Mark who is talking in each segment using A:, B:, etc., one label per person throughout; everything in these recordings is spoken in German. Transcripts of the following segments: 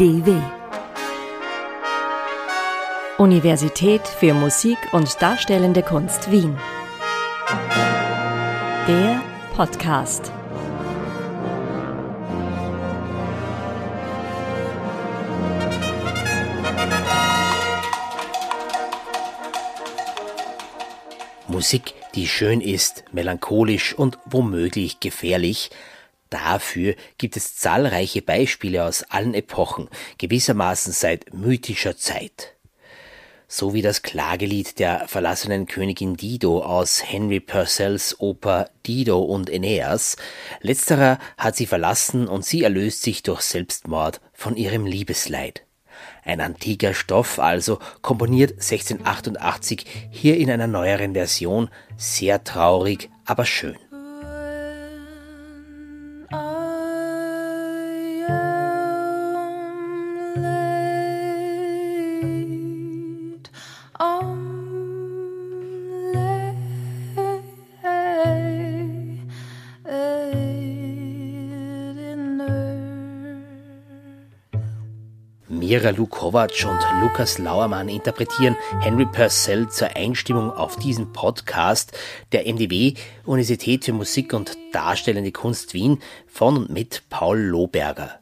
A: UDW. Universität für Musik und Darstellende Kunst Wien. Der Podcast.
B: Musik, die schön ist, melancholisch und womöglich gefährlich, Dafür gibt es zahlreiche Beispiele aus allen Epochen, gewissermaßen seit mythischer Zeit. So wie das Klagelied der verlassenen Königin Dido aus Henry Purcells Oper Dido und Aeneas. Letzterer hat sie verlassen und sie erlöst sich durch Selbstmord von ihrem Liebesleid. Ein antiker Stoff also, komponiert 1688, hier in einer neueren Version, sehr traurig, aber schön. Mira Lukovac und Lukas Lauermann interpretieren Henry Purcell zur Einstimmung auf diesen Podcast der MDW Universität für Musik und Darstellende Kunst Wien von und mit Paul Lohberger.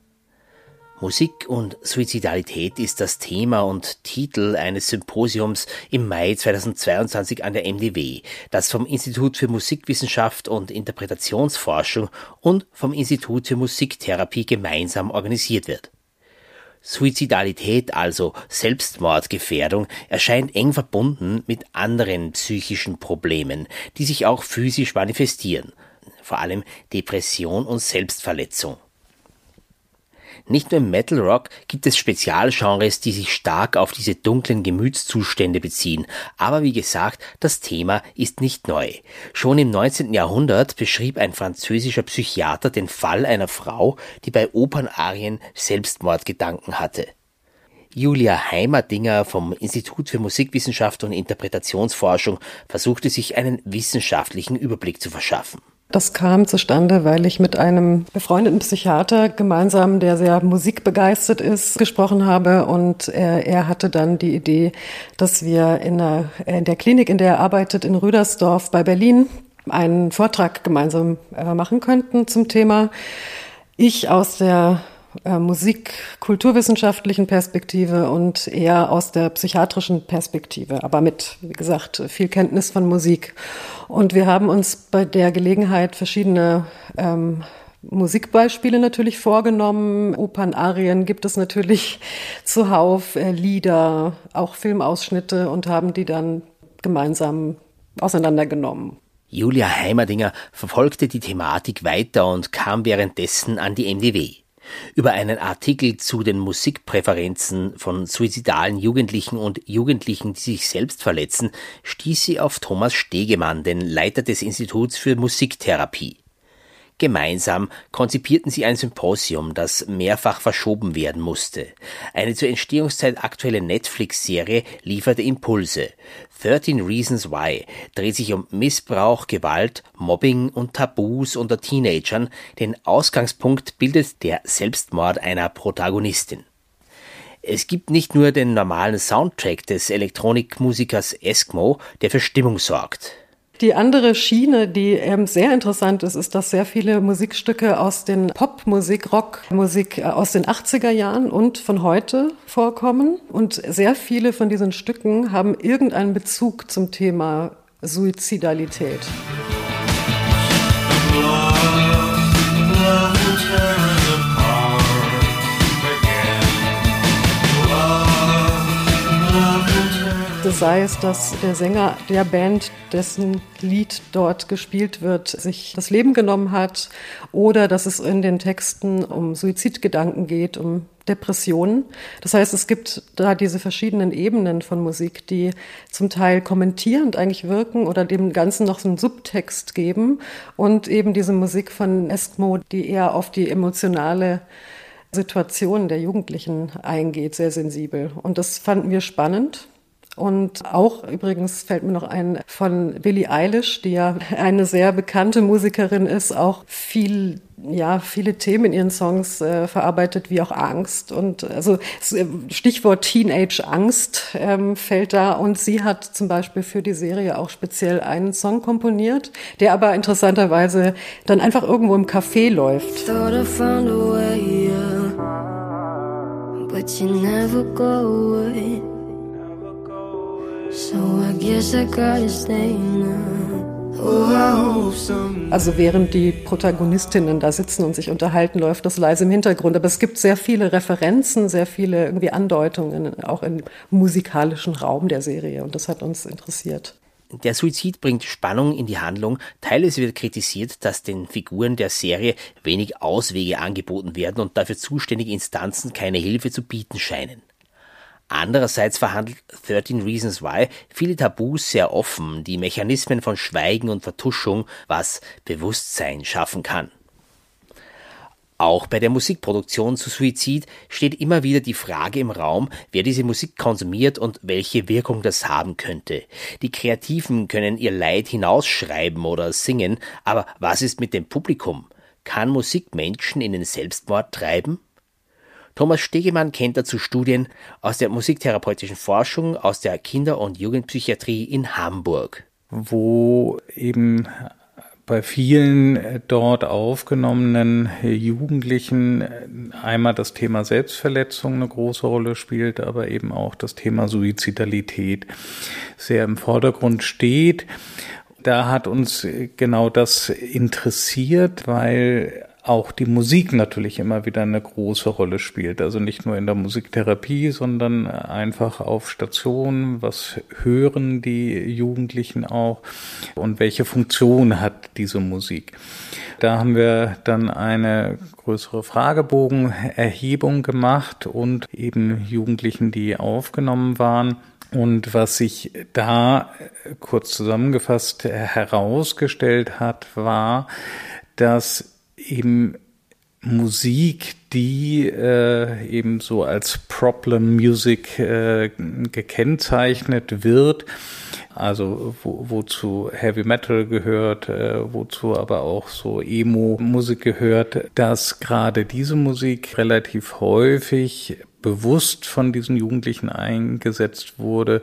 B: Musik und Suizidalität ist das Thema und Titel eines Symposiums im Mai 2022 an der MDW, das vom Institut für Musikwissenschaft und Interpretationsforschung und vom Institut für Musiktherapie gemeinsam organisiert wird. Suizidalität, also Selbstmordgefährdung, erscheint eng verbunden mit anderen psychischen Problemen, die sich auch physisch manifestieren, vor allem Depression und Selbstverletzung. Nicht nur im Metal Rock gibt es Spezialgenres, die sich stark auf diese dunklen Gemütszustände beziehen, aber wie gesagt, das Thema ist nicht neu. Schon im 19. Jahrhundert beschrieb ein französischer Psychiater den Fall einer Frau, die bei Opernarien Selbstmordgedanken hatte. Julia Heimerdinger vom Institut für Musikwissenschaft und Interpretationsforschung versuchte sich einen wissenschaftlichen Überblick zu verschaffen.
C: Das kam zustande, weil ich mit einem befreundeten Psychiater gemeinsam, der sehr musikbegeistert ist, gesprochen habe. Und er, er hatte dann die Idee, dass wir in der, in der Klinik, in der er arbeitet, in Rüdersdorf bei Berlin, einen Vortrag gemeinsam äh, machen könnten zum Thema. Ich aus der äh, Musik, kulturwissenschaftlichen Perspektive und eher aus der psychiatrischen Perspektive, aber mit, wie gesagt, viel Kenntnis von Musik. Und wir haben uns bei der Gelegenheit verschiedene ähm, Musikbeispiele natürlich vorgenommen. Opernarien gibt es natürlich zuhauf, äh, Lieder, auch Filmausschnitte und haben die dann gemeinsam auseinandergenommen.
B: Julia Heimerdinger verfolgte die Thematik weiter und kam währenddessen an die MDW. Über einen Artikel zu den Musikpräferenzen von suizidalen Jugendlichen und Jugendlichen, die sich selbst verletzen, stieß sie auf Thomas Stegemann, den Leiter des Instituts für Musiktherapie. Gemeinsam konzipierten sie ein Symposium, das mehrfach verschoben werden musste. Eine zur Entstehungszeit aktuelle Netflix-Serie lieferte Impulse. 13 Reasons Why dreht sich um Missbrauch, Gewalt, Mobbing und Tabus unter Teenagern. Den Ausgangspunkt bildet der Selbstmord einer Protagonistin. Es gibt nicht nur den normalen Soundtrack des Elektronikmusikers Eskimo, der für Stimmung sorgt.
C: Die andere Schiene, die ähm, sehr interessant ist, ist, dass sehr viele Musikstücke aus den Popmusik, Rockmusik äh, aus den 80er Jahren und von heute vorkommen. Und sehr viele von diesen Stücken haben irgendeinen Bezug zum Thema Suizidalität. Sei es, dass der Sänger der Band, dessen Lied dort gespielt wird, sich das Leben genommen hat oder dass es in den Texten um Suizidgedanken geht, um Depressionen. Das heißt, es gibt da diese verschiedenen Ebenen von Musik, die zum Teil kommentierend eigentlich wirken oder dem Ganzen noch so einen Subtext geben und eben diese Musik von Eskimo, die eher auf die emotionale Situation der Jugendlichen eingeht, sehr sensibel. Und das fanden wir spannend Und auch übrigens fällt mir noch ein von Billie Eilish, die ja eine sehr bekannte Musikerin ist, auch viel ja viele Themen in ihren Songs äh, verarbeitet, wie auch Angst. Und also äh, Stichwort Teenage Angst ähm, fällt da. Und sie hat zum Beispiel für die Serie auch speziell einen Song komponiert, der aber interessanterweise dann einfach irgendwo im Café läuft. I also während die Protagonistinnen da sitzen und sich unterhalten, läuft das leise im Hintergrund. Aber es gibt sehr viele Referenzen, sehr viele irgendwie Andeutungen, auch im musikalischen Raum der Serie. Und das hat uns interessiert.
B: Der Suizid bringt Spannung in die Handlung. Teilweise wird kritisiert, dass den Figuren der Serie wenig Auswege angeboten werden und dafür zuständige Instanzen keine Hilfe zu bieten scheinen. Andererseits verhandelt 13 Reasons Why viele Tabus sehr offen, die Mechanismen von Schweigen und Vertuschung, was Bewusstsein schaffen kann. Auch bei der Musikproduktion zu Suizid steht immer wieder die Frage im Raum, wer diese Musik konsumiert und welche Wirkung das haben könnte. Die Kreativen können ihr Leid hinausschreiben oder singen, aber was ist mit dem Publikum? Kann Musik Menschen in den Selbstmord treiben? Thomas Stegemann kennt dazu Studien aus der musiktherapeutischen Forschung aus der Kinder- und Jugendpsychiatrie in Hamburg.
D: Wo eben bei vielen dort aufgenommenen Jugendlichen einmal das Thema Selbstverletzung eine große Rolle spielt, aber eben auch das Thema Suizidalität sehr im Vordergrund steht. Da hat uns genau das interessiert, weil auch die Musik natürlich immer wieder eine große Rolle spielt. Also nicht nur in der Musiktherapie, sondern einfach auf Stationen. Was hören die Jugendlichen auch und welche Funktion hat diese Musik? Da haben wir dann eine größere Fragebogenerhebung gemacht und eben Jugendlichen, die aufgenommen waren. Und was sich da kurz zusammengefasst herausgestellt hat, war, dass eben Musik, die äh, eben so als Problem Music äh, gekennzeichnet wird, also wo, wozu Heavy Metal gehört, äh, wozu aber auch so Emo-Musik gehört, dass gerade diese Musik relativ häufig bewusst von diesen Jugendlichen eingesetzt wurde,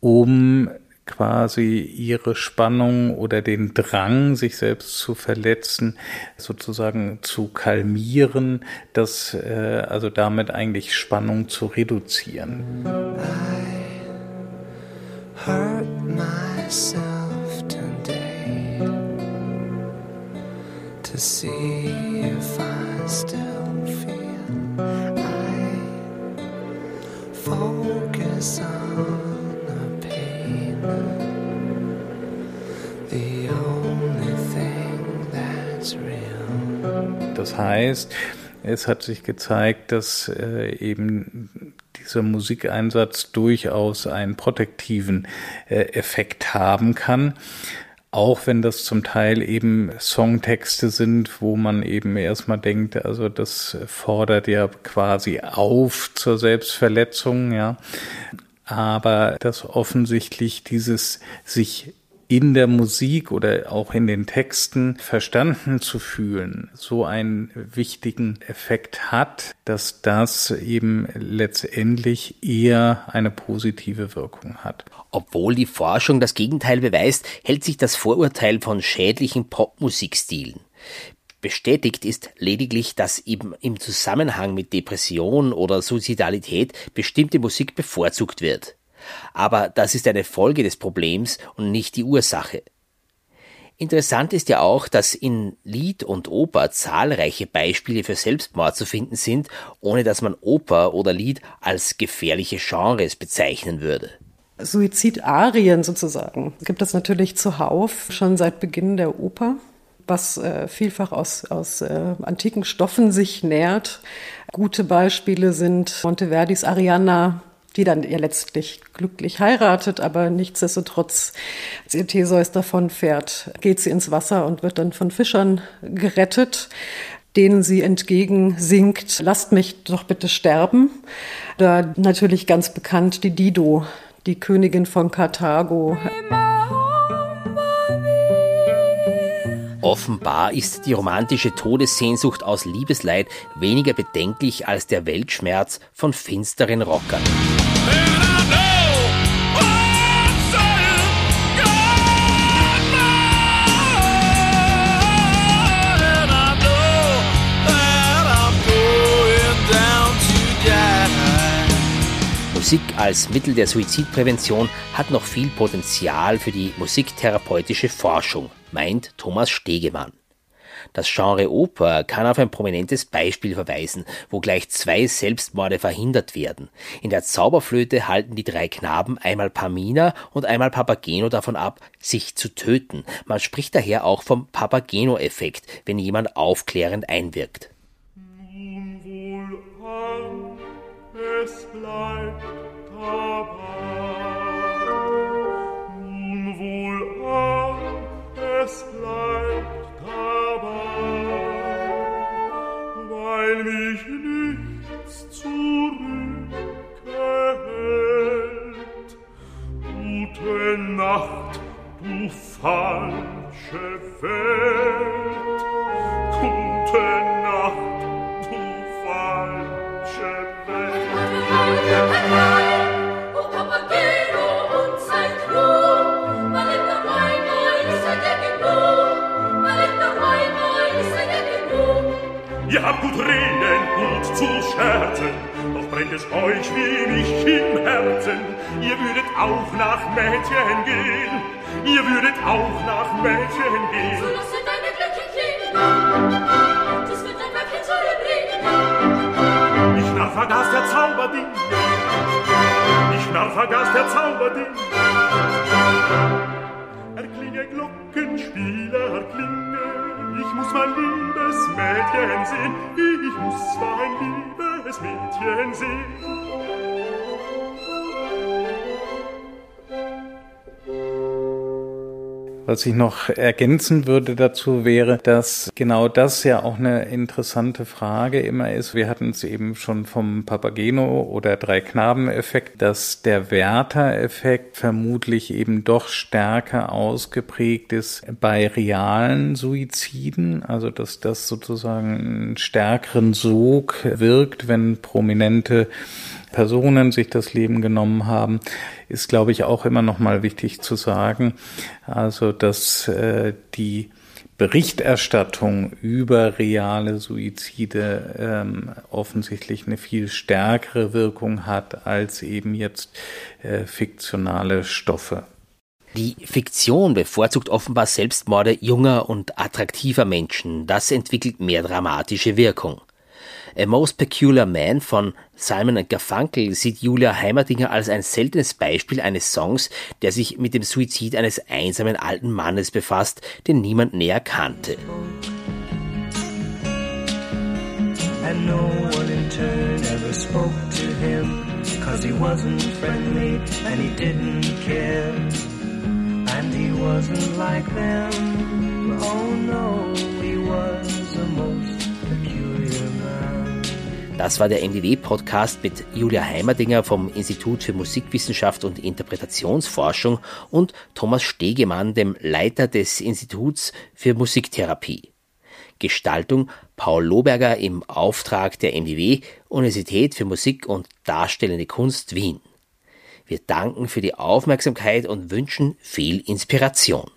D: um quasi ihre Spannung oder den Drang, sich selbst zu verletzen, sozusagen zu kalmieren, das äh, also damit eigentlich Spannung zu reduzieren. I hurt myself today to see if I still feel I focus on Das heißt, es hat sich gezeigt, dass äh, eben dieser Musikeinsatz durchaus einen protektiven äh, Effekt haben kann. Auch wenn das zum Teil eben Songtexte sind, wo man eben erstmal denkt, also das fordert ja quasi auf zur Selbstverletzung, ja aber dass offensichtlich dieses sich in der Musik oder auch in den Texten verstanden zu fühlen, so einen wichtigen Effekt hat, dass das eben letztendlich eher eine positive Wirkung hat.
B: Obwohl die Forschung das Gegenteil beweist, hält sich das Vorurteil von schädlichen Popmusikstilen. Bestätigt ist lediglich, dass eben im Zusammenhang mit Depression oder Suizidalität bestimmte Musik bevorzugt wird. Aber das ist eine Folge des Problems und nicht die Ursache. Interessant ist ja auch, dass in Lied und Oper zahlreiche Beispiele für Selbstmord zu finden sind, ohne dass man Oper oder Lied als gefährliche Genres bezeichnen würde.
C: Suizidarien sozusagen gibt es natürlich zuhauf schon seit Beginn der Oper was äh, vielfach aus, aus äh, antiken Stoffen sich nährt. Gute Beispiele sind Monteverdis Arianna, die dann ja letztlich glücklich heiratet, aber nichtsdestotrotz, als ihr Theseus davonfährt, geht sie ins Wasser und wird dann von Fischern gerettet denen sie entgegen singt, lasst mich doch bitte sterben. Da natürlich ganz bekannt die Dido, die Königin von Karthago.
B: Offenbar ist die romantische Todessehnsucht aus Liebesleid weniger bedenklich als der Weltschmerz von finsteren Rockern. Musik als Mittel der Suizidprävention hat noch viel Potenzial für die musiktherapeutische Forschung, meint Thomas Stegemann. Das Genre Oper kann auf ein prominentes Beispiel verweisen, wo gleich zwei Selbstmorde verhindert werden. In der Zauberflöte halten die drei Knaben einmal Pamina und einmal Papageno davon ab, sich zu töten. Man spricht daher auch vom Papageno-Effekt, wenn jemand aufklärend einwirkt. Es bleibt nun Ihr habt gut reden, gut zu scherzen, doch brennt es euch wie mich im Herzen. Ihr würdet auch nach Mädchen gehen, ihr würdet auch nach Mädchen gehen. So lasse deine Glöckchen klingen, das wird ein Wöckchen Säure bringen. Ich narr vergaß der Zauberding, ich narr vergaß der Zauberding. Erklinge Glockenspieler, erklinge, ich muss mein liebes Mädchen sehen, ich muss ein liebes Mädchen sehen.
D: Was ich noch ergänzen würde dazu wäre, dass genau das ja auch eine interessante Frage immer ist. Wir hatten es eben schon vom Papageno oder Drei-Knaben-Effekt, dass der Werther-Effekt vermutlich eben doch stärker ausgeprägt ist bei realen Suiziden. Also, dass das sozusagen einen stärkeren Sog wirkt, wenn prominente Personen sich das Leben genommen haben, ist, glaube ich, auch immer noch mal wichtig zu sagen. Also, dass äh, die Berichterstattung über reale Suizide ähm, offensichtlich eine viel stärkere Wirkung hat als eben jetzt äh, fiktionale Stoffe.
B: Die Fiktion bevorzugt offenbar Selbstmorde junger und attraktiver Menschen. Das entwickelt mehr dramatische Wirkung. A Most Peculiar Man von Simon Garfunkel sieht Julia Heimerdinger als ein seltenes Beispiel eines Songs, der sich mit dem Suizid eines einsamen alten Mannes befasst, den niemand näher kannte. And he wasn't like them, oh no, das war der MDW-Podcast mit Julia Heimerdinger vom Institut für Musikwissenschaft und Interpretationsforschung und Thomas Stegemann, dem Leiter des Instituts für Musiktherapie. Gestaltung Paul Lohberger im Auftrag der MDW Universität für Musik und Darstellende Kunst Wien. Wir danken für die Aufmerksamkeit und wünschen viel Inspiration.